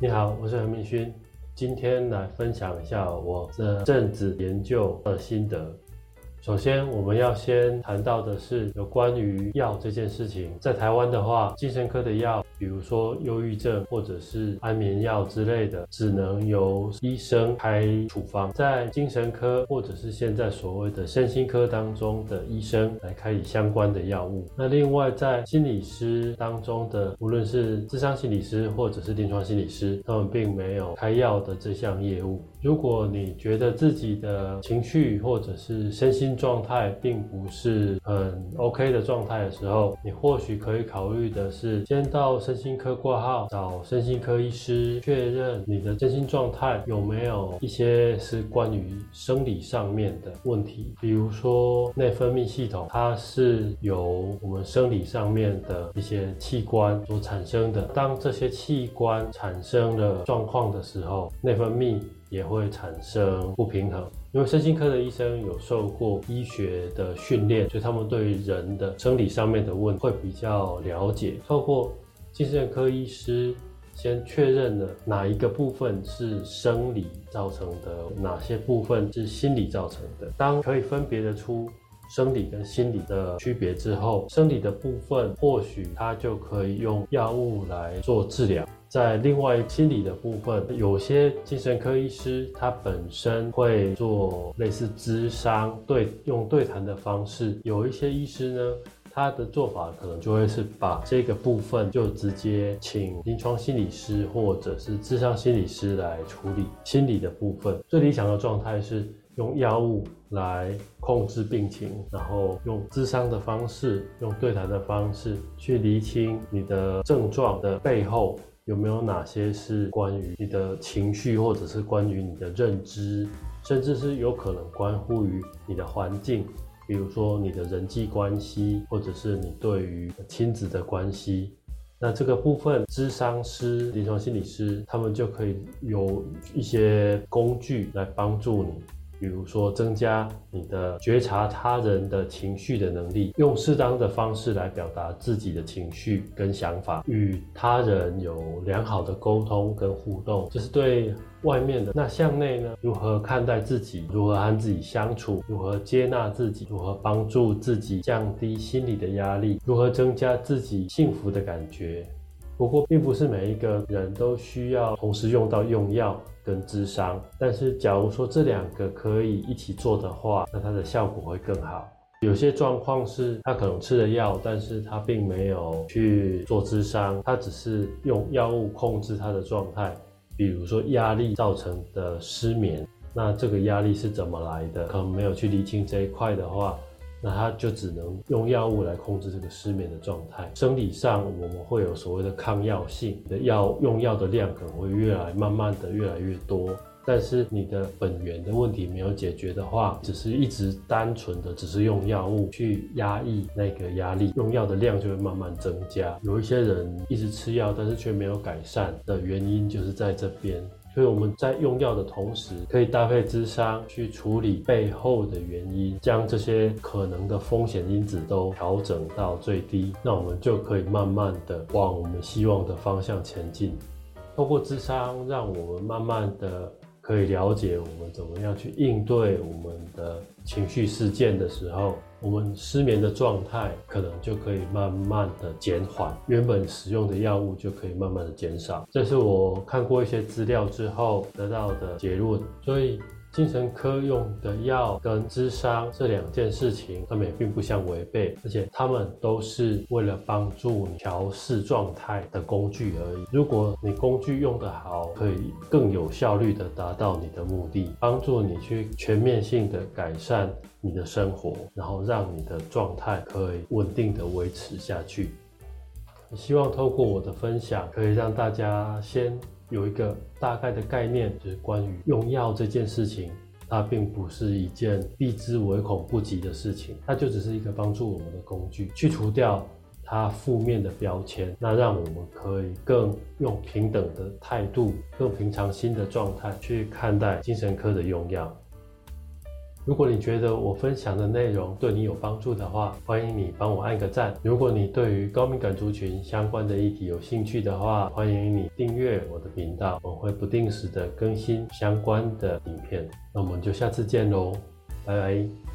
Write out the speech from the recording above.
你好，我是何明勋，今天来分享一下我的政治研究的心得。首先，我们要先谈到的是有关于药这件事情。在台湾的话，精神科的药，比如说忧郁症或者是安眠药之类的，只能由医生开处方。在精神科或者是现在所谓的身心科当中的医生来开以相关的药物。那另外在心理师当中的，无论是智商心理师或者是临床心理师，他们并没有开药的这项业务。如果你觉得自己的情绪或者是身心状态并不是很 OK 的状态的时候，你或许可以考虑的是，先到身心科挂号，找身心科医师确认你的身心状态有没有一些是关于生理上面的问题，比如说内分泌系统，它是由我们生理上面的一些器官所产生的。当这些器官产生了状况的时候，内分泌。也会产生不平衡，因为身心科的医生有受过医学的训练，所以他们对于人的生理上面的问会比较了解。透过精神科医师先确认了哪一个部分是生理造成的，哪些部分是心理造成的。当可以分别的出生理跟心理的区别之后，生理的部分或许他就可以用药物来做治疗。在另外心理的部分，有些精神科医师他本身会做类似咨商对用对谈的方式，有一些医师呢，他的做法可能就会是把这个部分就直接请临床心理师或者是咨商心理师来处理心理的部分。最理想的状态是用药物来控制病情，然后用咨商的方式，用对谈的方式去厘清你的症状的背后。有没有哪些是关于你的情绪，或者是关于你的认知，甚至是有可能关乎于你的环境，比如说你的人际关系，或者是你对于亲子的关系。那这个部分，智商师、临床心理师，他们就可以有一些工具来帮助你。比如说，增加你的觉察他人的情绪的能力，用适当的方式来表达自己的情绪跟想法，与他人有良好的沟通跟互动，这是对外面的。那向内呢？如何看待自己？如何和自己相处？如何接纳自己？如何帮助自己降低心理的压力？如何增加自己幸福的感觉？不过，并不是每一个人都需要同时用到用药跟智商。但是，假如说这两个可以一起做的话，那它的效果会更好。有些状况是他可能吃了药，但是他并没有去做智商，他只是用药物控制他的状态。比如说压力造成的失眠，那这个压力是怎么来的？可能没有去理清这一块的话。那他就只能用药物来控制这个失眠的状态。生理上，我们会有所谓的抗药性的药，用药的量可能会越来慢慢的越来越多。但是你的本源的问题没有解决的话，只是一直单纯的只是用药物去压抑那个压力，用药的量就会慢慢增加。有一些人一直吃药，但是却没有改善的原因就是在这边。所以我们在用药的同时，可以搭配智商去处理背后的原因，将这些可能的风险因子都调整到最低，那我们就可以慢慢的往我们希望的方向前进。透过智商，让我们慢慢的。可以了解我们怎么样去应对我们的情绪事件的时候，我们失眠的状态可能就可以慢慢的减缓，原本使用的药物就可以慢慢的减少。这是我看过一些资料之后得到的结论，所以。精神科用的药跟智商这两件事情，他们也并不相违背，而且他们都是为了帮助你调试状态的工具而已。如果你工具用得好，可以更有效率的达到你的目的，帮助你去全面性的改善你的生活，然后让你的状态可以稳定的维持下去。希望透过我的分享，可以让大家先。有一个大概的概念，就是关于用药这件事情，它并不是一件避之唯恐不及的事情，它就只是一个帮助我们的工具，去除掉它负面的标签，那让我们可以更用平等的态度、更平常心的状态去看待精神科的用药。如果你觉得我分享的内容对你有帮助的话，欢迎你帮我按个赞。如果你对于高敏感族群相关的议题有兴趣的话，欢迎你订阅我的频道，我会不定时的更新相关的影片。那我们就下次见喽，拜拜。